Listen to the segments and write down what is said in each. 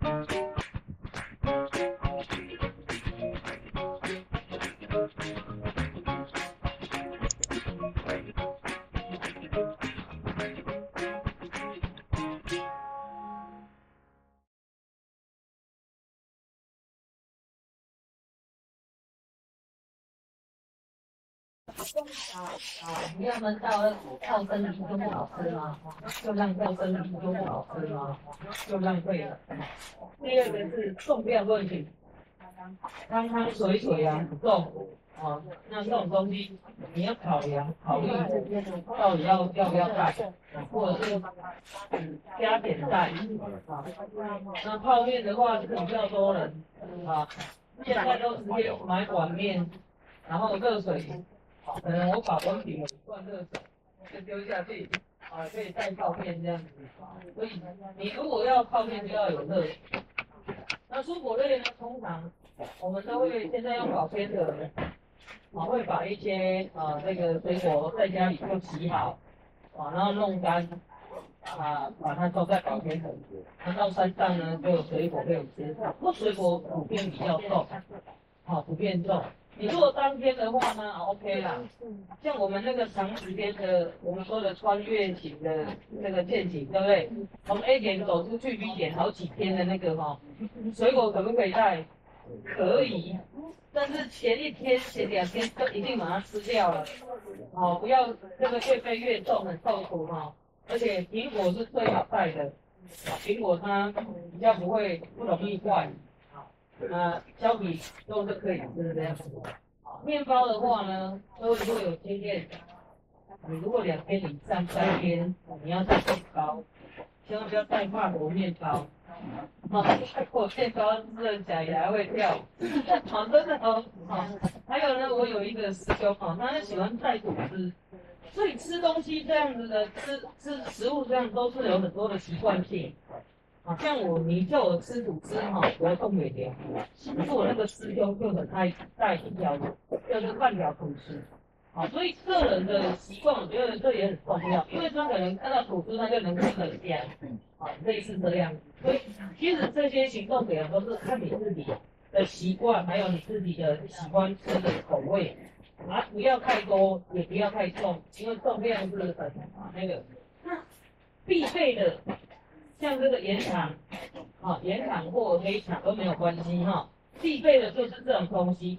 Thank you. 啊啊！你要们到到生理就不好吃吗？就浪费生理就不好吃吗？就浪费了。第二个是重量问题，汤汤水水啊不重啊，那这种东西你要考量考虑到底要要不要带，或者是加点带啊。那泡面的话是比较多人啊，现在都直接买碗面，然后热水。可能我把温瓶灌热水，就丢下去，啊，可以带泡面这样子。所以你如果要泡面，就要有热水。那蔬果类呢，通常我们都会现在用保鲜盒，啊，会把一些啊那个水果在家里就洗好，啊，然后弄干，啊，把它装在保鲜盒。那到山上呢，就水果可以吃。不过水果普遍比较重，好，普遍重。你如果当天的话呢，OK 啦。像我们那个长时间的，我们说的穿越型的那个践行，对不对？从 A 点走出去 B 点好几天的那个哈，水果可不可以带？可以，但是前一天、前两天都一定把它吃掉了。哦，不要那个越背越重，很痛苦哈。而且苹果是最好带的，苹果它比较不会不容易坏。那胶皮都是可以吃这样子。面包的话呢，都会有经验。你如果两天以上、三天，你要带面包，千万不要带法国面包。哦，法国面包吃起来也还会跳。好，真的哦。好，还有呢，我有一个师兄哦，他喜欢带吐司，所以吃东西这样子的，吃吃食物这样都是有很多的习惯性。好像我，你叫我吃吐司哈，我要动美条。可是我那个师兄就很爱带一条，就是半条吐司。好，所以个人的习惯，我觉得这也很重要，因为他可能看到吐司，他就能吃得香。好，类似这样。所以其实这些行动点都是看你自己的习惯，还有你自己的喜欢吃的口味。啊，不要太多，也不要太重，因为重量是很那个。那必备的。像这个盐糖，啊，盐糖或黑糖都没有关系哈，必备的就是这种东西，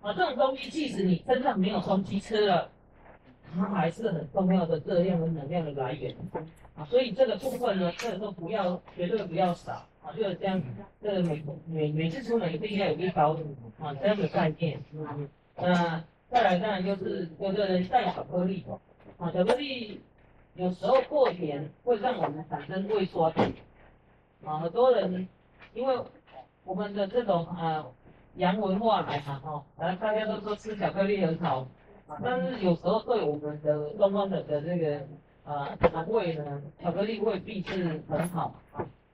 啊，这种东西即使你身上没有东西吃了，它还是很重要的热量和能量的来源，啊，所以这个部分呢，这个都不要，绝对不要少，啊，就是这样，这个每每每次出门一定要有一包，啊，这样的概念，嗯，那再来当然就是有的人带巧克力，啊，巧克力。有时候过甜会让我们产生胃酸，啊，很多人因为我们的这种呃洋文化来嘛，哈，反正大家都说吃巧克力很好，但是有时候对我们的东方人的这个呃肠胃呢，巧克力未必是很好。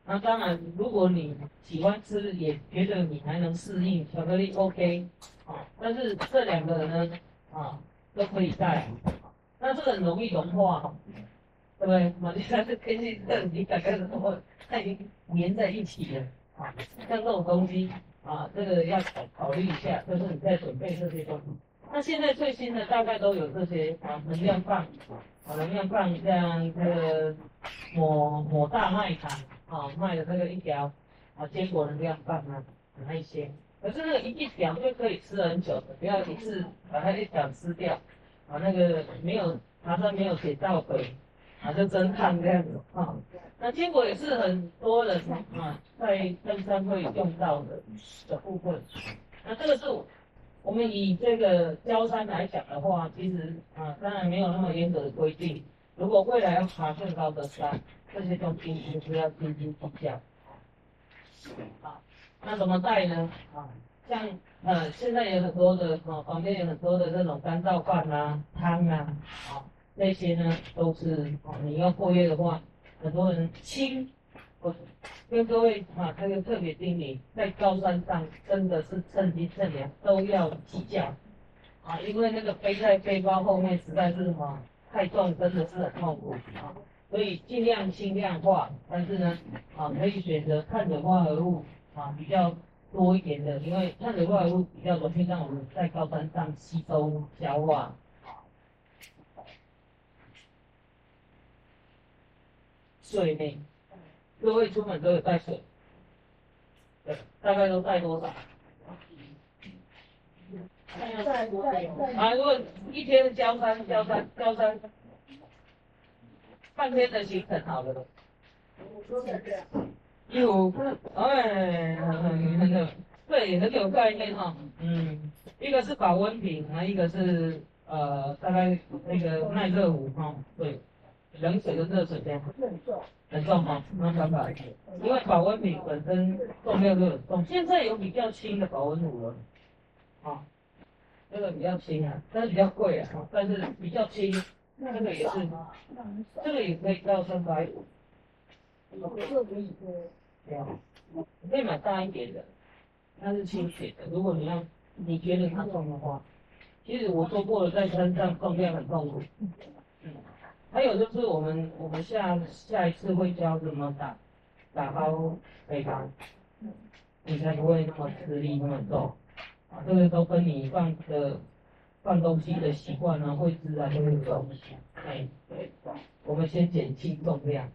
那当然，如果你喜欢吃，也觉得你还能适应巧克力，OK，啊，但是这两个人呢，啊，都可以带。那这很容易融化，对不对？嘛，你看这天气，你感觉什么？它已经粘在一起了啊。像这种东西啊，这个要考考虑一下，就是你在准备这些东西。那现在最新的大概都有这些啊，能量棒，啊，能量棒像这个抹抹大麦糖啊，卖的这个一条啊，坚果能量棒啊，那一些。可是那个一一条就可以吃很久的，不要一次把它一条吃掉。啊，那个没有，爬山没有写到北，啊，就侦探这样子啊。那坚果也是很多人啊，在登山会用到的的部分。那这个是我们以这个焦山来讲的话，其实啊，当然没有那么严格的规定。如果未来要爬更高的山，这些东西就是要斤斤计较。好，那怎么带呢？啊？像呃，现在有很多的哦，房间有很多的这种干燥饭啊、汤啊，啊，那些呢都是哦，你要过夜的话，很多人轻，我跟各位啊，这个特别叮咛，在高山上真的是趁机趁量都要计较啊，因为那个背在背包后面实在是哈太重，真的是很痛苦啊。所以尽量轻量化，但是呢，啊，可以选择碳水化合物啊比较多一点的，因为碳水化合物比较容易让我们在高山上吸收消化。水呢？各位出门都有带水，对，大概都带多少？啊，如果一天交三交三交三，半天的行程好了。有，哎，很很有，对，很有概念哈。嗯，一个是保温瓶，啊，一个是呃，大概那个耐热壶哈，对。冷水跟热水这样，很重吗？那三百，因为保温瓶本身重量就很重，现在有比较轻的保温壶了，啊，这个比较轻啊，但是比较贵啊，但是比较轻，这个也是，这个也可以到三百五，这个可以对啊，你可以买大一点的，它是轻水的，如果你要你觉得它重的话，其实我说过了，在山上重量很痛苦，嗯。还有就是我们我们下下一次会教怎么打打包配方，你才不会那么吃力那么重，啊，这个都跟你放的放东西的习惯呢会自然就会有影响。哎，对，我们先减轻重量。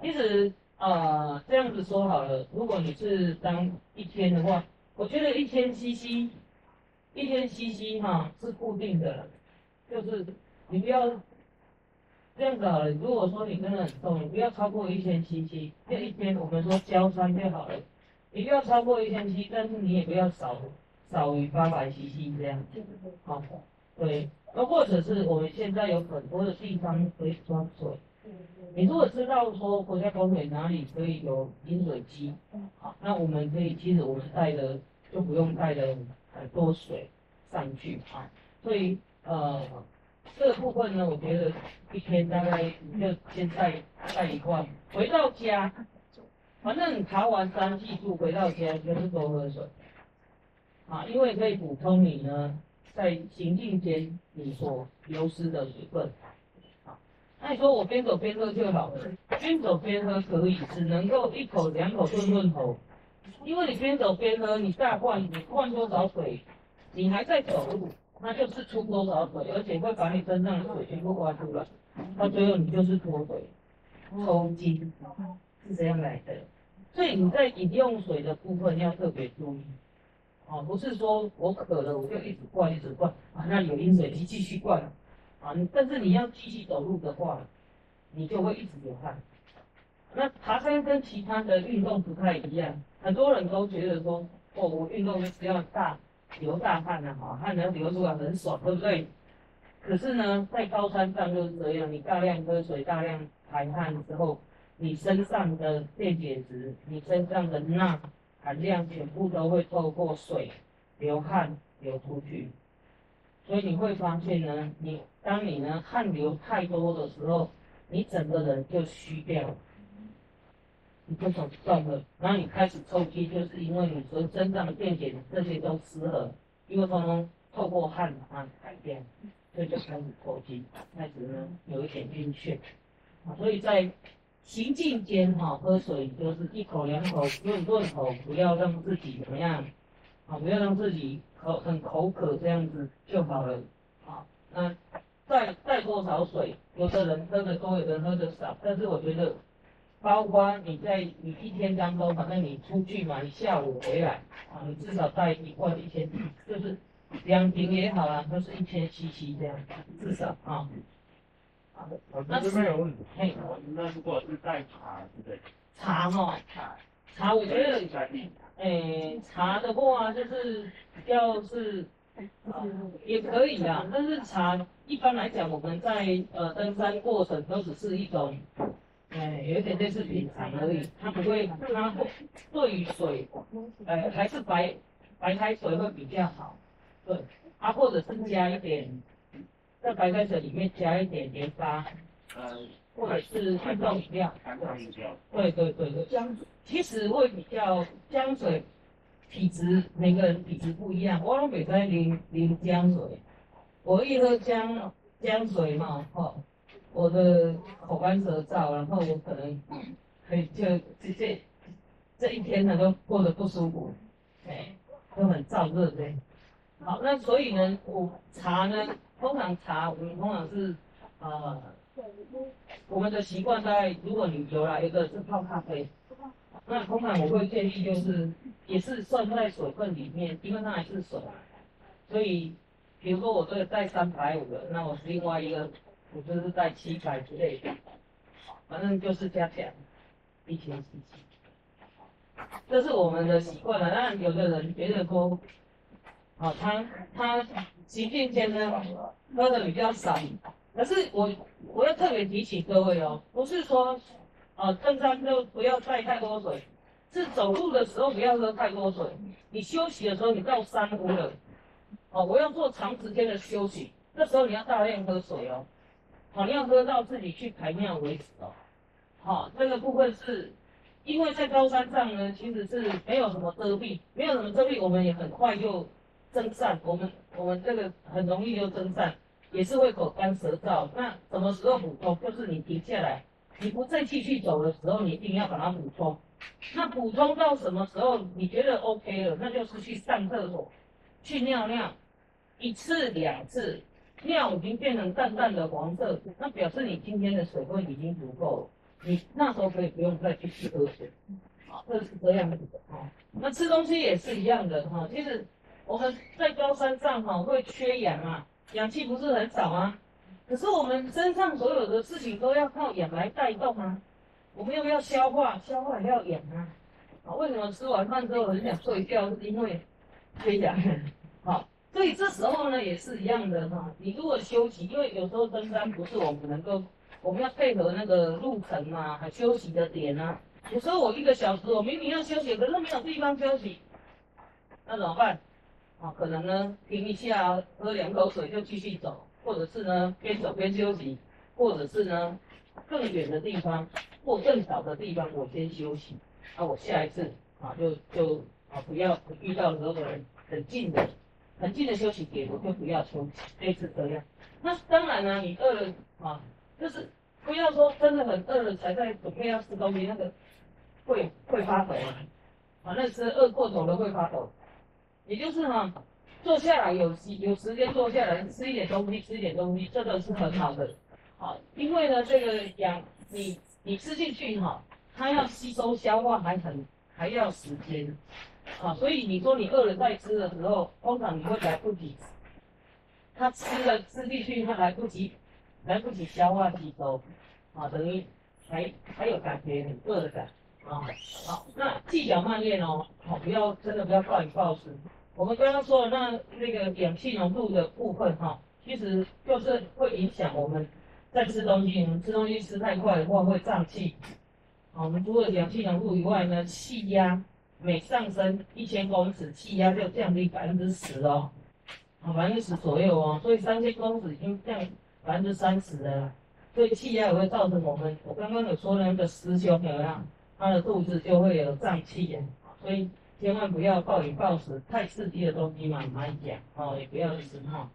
其实啊这样子说好了，如果你是当一天的话，我觉得一天 CC，一天 CC 哈是固定的，就是你不要。这样子好了，如果说你真的很重，你不要超过一千七七，这一天我们说交三就好了，你不要超过一千七，但是你也不要少少于八百 CC 这样子，好，对，那或者是我们现在有很多的地方可以装水，你如果知道说国家公园哪里可以有饮水机，好，那我们可以其实我们带的就不用带的很多水上去啊，所以呃。这部分呢，我觉得一天大概就先带带一罐，回到家，反正你爬完山记住回到家就是多喝水，啊，因为可以补充你呢在行进间你所流失的水分，啊，那你说我边走边喝就好了，边走边喝可以，只能够一口两口顿顿口，因为你边走边喝，你大罐你灌多少水，你还在走路。那就是出多少水，而且会把你身上的水全部刮出来，到最后你就是脱水、抽筋，是这样来的。所以你在饮用水的部分要特别注意，哦，不是说我渴了我就一直灌一直灌啊，那有饮水机继续灌啊，但是你要继续走路的话，你就会一直流汗。那爬山跟其他的运动不太一样，很多人都觉得说，哦，我运动只要大。流大汗了哈，汗能流出来很爽，对不对？可是呢，在高山上就是这样，你大量喝水、大量排汗之后，你身上的电解质、你身上的钠含量全部都会透过水流汗流出去。所以你会发现呢，你当你呢汗流太多的时候，你整个人就虚掉。你就走断了，然后你开始抽筋，就是因为你说身上的电解质这些都失衡，因为通通透过汗啊改变，所以就开始抽筋，开始呢有一点晕眩，啊，所以在行进间哈喝水就是一口两口用顿口，不要让自己怎么样，啊，不要让自己口很口渴这样子就好了，啊，那再带多少水，有的人喝的多，有的人喝的少，但是我觉得。包括你在你一天当中，反正你出去嘛，你下午回来啊，你至少带一罐一千，就是两瓶也好啦，都是一千 CC 这样，至少啊。好的，那这边有问题。嘿，那如果是带茶，对不对？茶哈，茶，茶我觉得，诶，茶的话就是比较是，也可以啊，但是茶一般来讲，我们在呃登山过程都只是一种。哎，有点类似品尝而已，它不会，它对于水，呃，还是白白开水会比较好，对，啊，或者是加一点，在白开水里面加一点盐巴，呃，或者是运动饮料，对对对对，姜，其实会比较姜水，体质每个人体质不一样，我拢袂使淋淋姜水，我一喝姜姜水嘛，吼。我的口干舌燥，然后我可能可以就这这这一天呢都过得不舒服，哎，都很燥热的。好，那所以呢，我茶呢，通常茶我们通常是呃，我们的习惯在，如果你有了一个是泡咖啡，那通常我会建议就是也是算在水分里面，因为它还是水，所以比如说我这个带三百五的，那我是另外一个我就是带七百之类的，反正就是加起来一千七七，这是我们的习惯了。那有的人觉得说。啊，他他行进间呢喝的比较少，可是我我要特别提醒各位哦，不是说啊登山就不要带太多水，是走路的时候不要喝太多水，你休息的时候你到山湖了，哦，我要做长时间的休息，那时候你要大量喝水哦，好，你要喝到自己去排尿为止哦，好，这个部分是因为在高山上呢，其实是没有什么遮蔽，没有什么遮蔽，我们也很快就。蒸散，我们我们这个很容易就蒸散，也是会口干舌燥。那什么时候补充？就是你停下来，你不再继续走的时候，你一定要把它补充。那补充到什么时候你觉得 OK 了？那就是去上厕所，去尿尿，一次两次，尿已经变成淡淡的黄色，那表示你今天的水分已经足够了。你那时候可以不用再继续喝水。好，这是这样子的哦。那吃东西也是一样的哈，其实。我们在高山上哈会缺氧啊，氧气不是很少啊，可是我们身上所有的事情都要靠氧来带动啊。我们要不要消化？消化也要氧啊。啊，为什么吃完饭之后很想睡觉？是因为缺氧。好，所以这时候呢也是一样的哈。你如果休息，因为有时候登山不是我们能够，我们要配合那个路程啊，还休息的点啊。有时候我一个小时，我明明要休息，可是没有地方休息，那怎么办？啊，可能呢停一下，喝两口水就继续走，或者是呢边走边休息，或者是呢更远的地方或更少的地方我先休息，那我下一次啊就就啊不要遇到任何人很近的很近的休息点我就不要休息，类似这样。那当然呢，你饿了啊，就是不要说真的很饿了才在准备要吃东西，那个会会发抖啊，啊那是饿过头了会发抖。也就是哈，坐下来有时有时间坐下来吃一点东西，吃一点东西，这个是很好的，好，因为呢这个氧你你吃进去哈，它要吸收消化还很还要时间，啊，所以你说你饿了再吃的时候，通常你会来不及，它吃了吃进去它来不及来不及消化吸收，啊，等于还还有感觉很饿的感，啊，好，那细嚼慢咽哦，好，不要真的不要暴饮暴食。我们刚刚说的那那个氧气浓度的部分哈，其实就是会影响我们在吃东西。我们吃东西吃太快的话会胀气。好，我们除了氧气浓度以外呢，气压每上升一千公尺，气压就降低百分之十哦，啊，百分之十左右哦。所以三千公尺已经降百分之三十了。所以气压也会造成我们，我刚刚有说那个师兄有没有？他的肚子就会有胀气的。所以。千万不要暴饮暴食，太刺激的东西嘛，慢讲哦，也不要吃哈。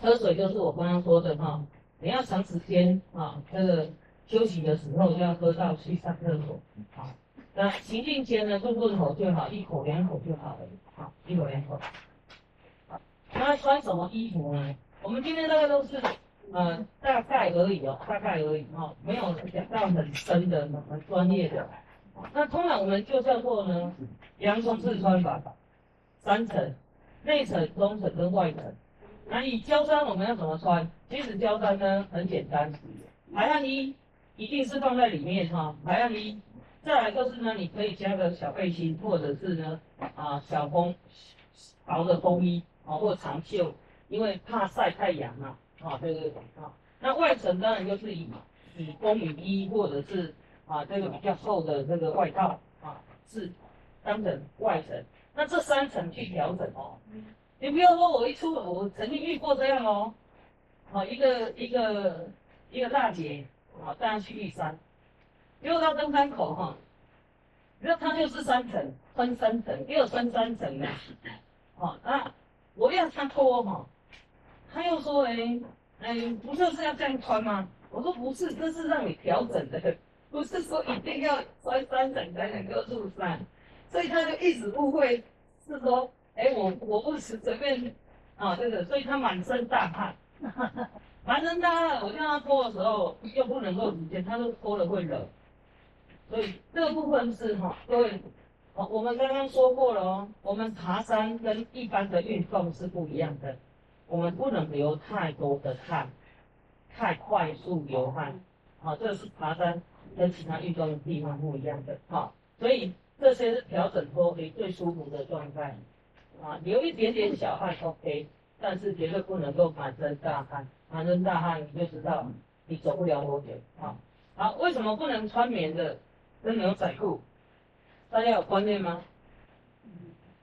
喝水就是我刚刚说的哈，你要长时间啊，这个休息的时候就要喝到去上厕所好。那行进间呢，就润口就好，一口两口就好了，好，一口两口。那穿什么衣服呢？我们今天大概都是呃大概而已哦，大概而已哦，没有讲到很深的、很专业的。那通常我们就叫做呢，洋葱式穿法，三层，内层、中层跟外层。那以胶衫我们要怎么穿？其实胶衫呢很简单，排汗衣一定是放在里面哈，排汗衣。再来就是呢，你可以加个小背心，或者是呢啊小风薄的风衣啊或长袖，因为怕晒太阳嘛啊对对对啊。那外层当然就是以以风雨衣或者是。啊，这个比较厚的这个外套啊，是当成外层。那这三层去调整哦。你不要说我一出，我曾经遇过这样哦。啊，一个一个一个大姐啊，带她去玉山，结果到登山口哈，你说她就是三层，分三层，又分三层的。好，那我要他脱哈，他又说哎哎，不就是要这样穿吗？我说不是，这是让你调整的，不是说一定要穿三层才能够入山。所以他就一直误会是说，哎，我我不是随便啊这个，所以他满身大汗，满身大汗，我叫他脱的时候又不能够直接，他说脱了会冷，所以这个部分是哈，各位。哦，我们刚刚说过了哦，我们爬山跟一般的运动是不一样的，我们不能流太多的汗，太快速流汗，好，这是爬山跟其他运动的地方不一样的，好，所以这些是调整脱肥最舒服的状态，啊，流一点点小汗 OK，但是绝对不能够满身大汗，满身大汗你就知道你走不了多久，好，好，为什么不能穿棉的跟牛仔裤？大家有观念吗？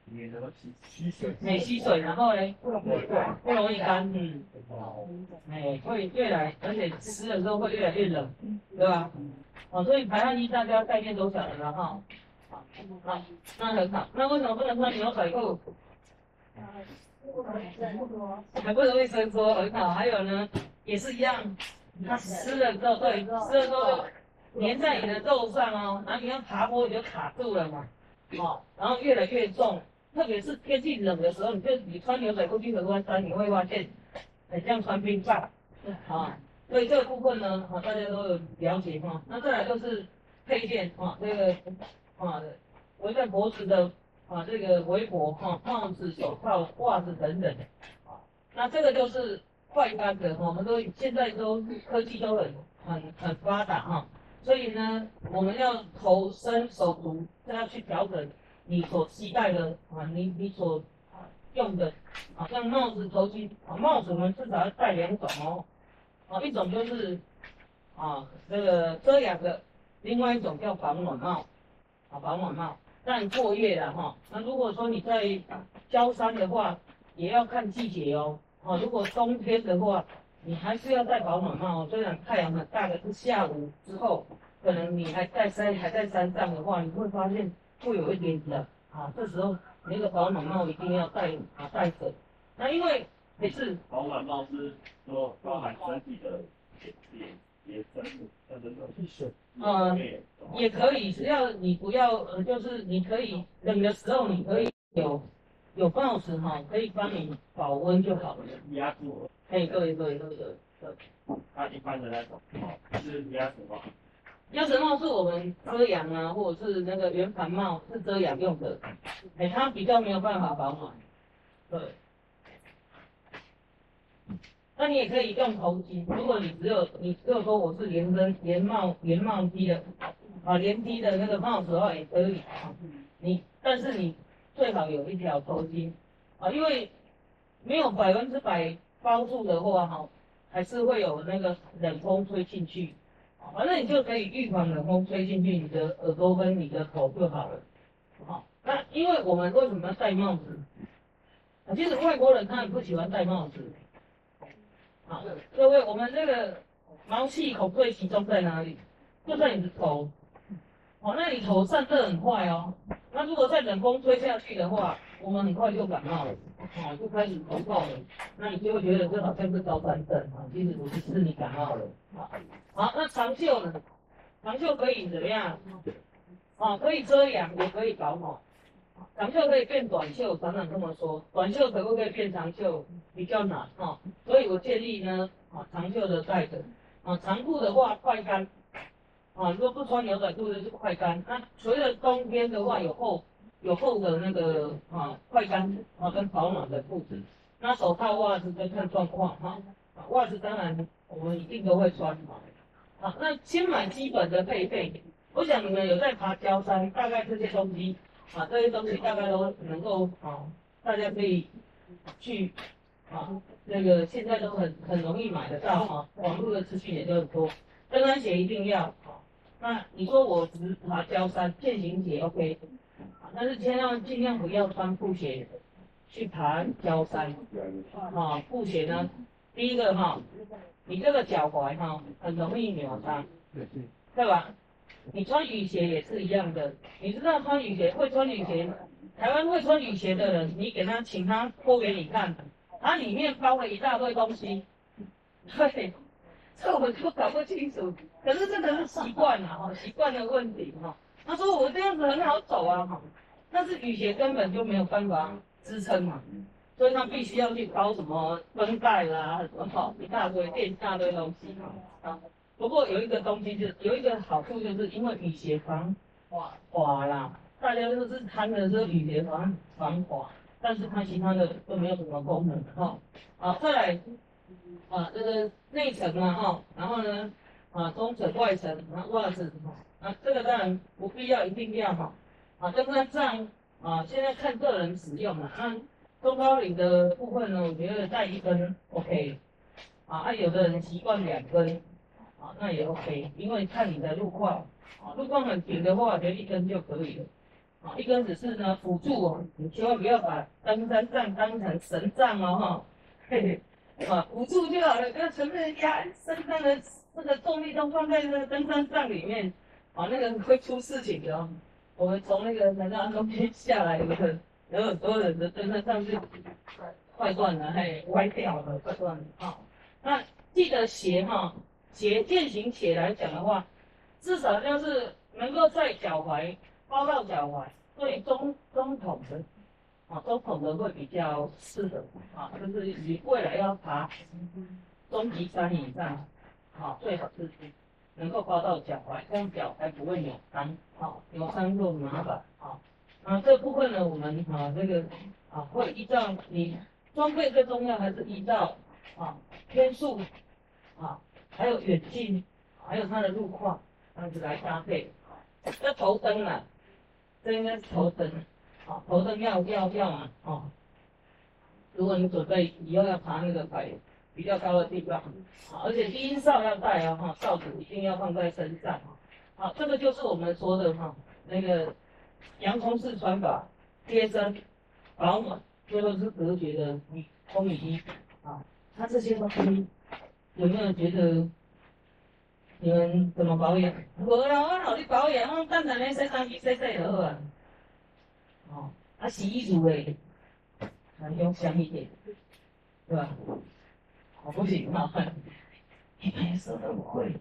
免得吸吸水，免吸水，然后呢，不容易干，嗯，哎，会越来，而且湿的时候会越来越冷，对吧？哦，所以排汗衣大家概念都晓得了哈。好，那很好。那为什么不能穿牛仔裤？还不容易伸缩，很好。还有呢，也是一样，它湿了之后，对，湿了之后。粘在你的肉上哦，然后你要爬坡你就卡住了嘛，哦，然后越来越重，特别是天气冷的时候，你就你穿牛仔裤去合欢山，你会发现很像穿冰棒，啊，所以这个部分呢，啊大家都有了解哈。那再来就是配件啊，这个啊围在脖子的啊这个围脖哈，帽子、手套、袜子等等，啊，那这个就是快干的，我们都现在都科技都很很很发达哈。所以呢，我们要头身手足都要去调整你所期待的啊，你你所用的啊，像帽子、头巾啊，帽子我们至少要戴两种哦，啊，一种就是啊这个遮阳的，另外一种叫防暖帽，啊防暖帽，但过夜的哈，那如果说你在焦山的话，也要看季节哦，啊如果冬天的话。你还是要戴保暖帽，虽然太阳很大，的是下午之后，可能你还在山还在山上的话，你会发现会有一点冷啊。这时候那个保暖帽一定要戴啊戴着。那因为每次保暖帽是说包含身体的也也分布，那这个是嗯也可以，只要你不要呃，就是你可以冷的时候你可以有有帽子哈，可以帮你保温就好了。压住。可以，对对对对。它一般的那种是鸭舌帽。鸭舌帽是我们遮阳啊，或者是那个圆盘帽是遮阳用的，哎，它比较没有办法保暖。对。那你也可以用头巾，如果你只有你只有说我是连身连帽连帽披的啊连披的那个帽子的话也可以。你但是你最好有一条头巾啊，因为没有百分之百。包住的话哈，还是会有那个冷风吹进去，反正你就可以预防冷风吹进去你的耳朵跟你的头就好了。好，那因为我们为什么要戴帽子？其实外国人他也不喜欢戴帽子。好，各位，我们这个毛细孔最集中在哪里？就在你的头。哦，那你头散热很快哦。那如果在冷风吹下去的话，我们很快就感冒了，哦，就开始头痛了。那你就会觉得这好像是高山症啊，其实不是，是你感冒了。好，好，那长袖呢？长袖可以怎么样？啊，可以遮阳，也可以保暖。长袖可以变短袖，常常这么说。短袖可不可以变长袖？比较难哈。所以我建议呢，啊，长袖的带着。啊，长裤的话快干。啊，如果不穿牛仔裤的是快干。那随着冬天的话有厚。有厚的那个啊，快干啊跟保暖的裤子，那手套袜子再看状况哈，袜子当然我们一定都会穿嘛。好，那先买基本的配备，我想你们有在爬焦山，大概这些东西啊，这些东西大概都能够啊，大家可以去啊，那个现在都很很容易买得到哈，网络的资讯也都很多，登山鞋一定要啊。那你说我只爬焦山，健行鞋 OK。但是千万尽量不要穿布鞋去爬高山，啊，布鞋呢，第一个哈，你这个脚踝哈很容易扭伤，对吧？你穿雨鞋也是一样的，你知道穿雨鞋会穿雨鞋，台湾会穿雨鞋的人，你给他请他脱给你看，它里面包了一大堆东西，对，这我都搞不清楚。可是这个是习惯了哈，习惯的问题哈。他说我这样子很好走啊，但是雨鞋根本就没有办法支撑嘛，所以他必须要去包什么绷带啦，什么一大堆垫一大堆东西啊。不过有一个东西就有一个好处，就是因为雨鞋防滑滑啦，大家都是穿的是雨鞋防防滑，但是它其他的都没有什么功能哈。好，再来啊这个内层啊哈，然后呢啊中层外层然后袜子啊这个当然不必要一定要哈啊，登山杖啊现在看个人使用嘛，那中高领的部分呢，我觉得带一根 OK 啊，啊有的人习惯两根。啊，那也 OK，因为看你的路况，啊，路况很平的话，就一根就可以了。啊，一根只是呢辅助哦，你千万不要把登山杖当成神杖哦哈，嘿嘿，啊，辅助就好了，不要全部压身上的这个重力都放在那个登山杖里面，啊，那个会出事情的。我们从那个南山中间下来，有很有很多人的登山杖是坏断了，嘿，歪掉了，坏断了啊。那记得鞋哈。鞋健行鞋来讲的话，至少要是能够在脚踝包到脚踝，对中中筒的啊中筒的会比较适合啊，就是你未来要爬中级山以上，啊最好是能够包到脚踝，这样脚才不会扭伤，啊扭伤就麻烦啊。那这部分呢，我们啊这个啊会依照你装备最重要还是依照啊天数啊。还有远近，还有它的路况，这样子来搭配。这头灯啊，这应该是头灯，好，头灯要要要嘛，哦。如果你准备以后要爬那个海比较高的地方，好，而且低音哨要带啊，哈，哨子一定要放在身上，好，这个就是我们说的哈，那个洋葱式穿法，贴身、保暖，最后是隔绝的风雨衣，啊，它这些东西。有没有觉得你们怎么保养？我啦，我好你保养，我等下咧洗衫机洗洗好啊。哦，啊洗衣乳诶，用香一点，对吧？我不行哈，一般说很贵，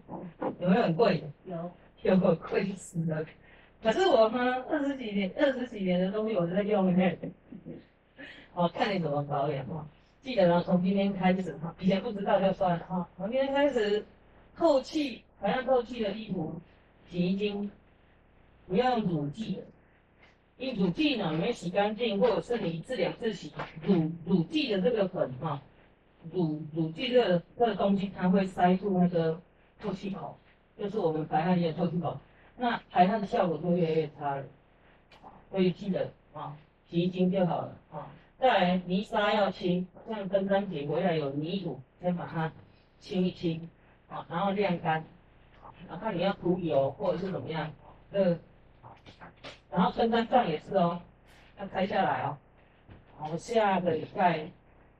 有没有很贵？有，有贵死了。可是我呢，二十几年、二十几年的东西我都在用呢。哦，看你怎么保养哦。记得呢，从今天开始哈，以前不知道就算了哈。从今天开始，透气，还要透气的衣服，洗衣精，不要用乳剂的。因乳剂呢没洗干净，或者是你一次两次洗，乳乳剂的这个粉哈，乳乳剂这个这个东西它会塞住那个透气口，就是我们排汗液的透气口，那排汗的效果就越来越差了。所以记得啊，洗衣精就好了啊。再来泥沙要清，像登山鞋回来有泥土，先把它清一清，啊，然后晾干，然后看你要涂油或者是怎么样，呃，然后登山杖也是哦，要拆下来哦，好，下个礼拜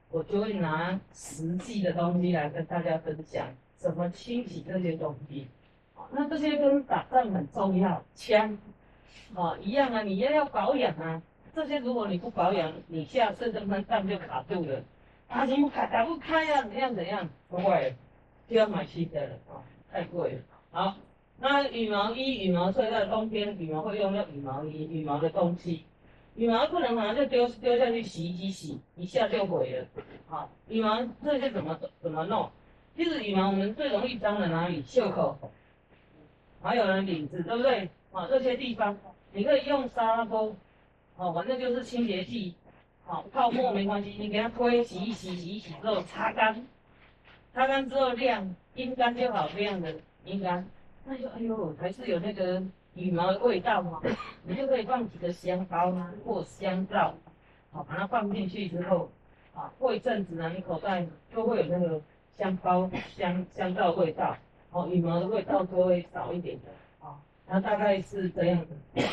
我就会拿实际的东西来跟大家分享，怎么清洗这些东西，那这些跟打仗很重要，枪，啊，一样啊，你也要保养啊。这些如果你不保养，你下次登山杖就卡住了，啊，怎么卡打不开呀？怎样怎样？不会，就要买新的了啊，太贵了。好，那羽毛衣、羽毛睡在冬天，羽毛会用到羽毛衣、羽毛的东西，羽毛不能马上就丢丢下去洗衣机洗，一下就毁了。好，羽毛这些怎么怎么弄？其实羽毛我们最容易脏的哪里？袖口，还有呢领子，对不对？啊，这些地方你可以用沙拉哦，反正就是清洁剂，好泡沫没关系，你给它推洗一洗，洗一洗之后擦干，擦干之后晾阴干就好，这样的阴干，那就哎呦还是有那个羽毛的味道嘛，你就可以放几个香包或香皂，好把它放进去之后，啊过一阵子呢，你口袋就会有那个香包香香皂味道，哦羽毛的味道就会少一点的，啊，那大概是这样的。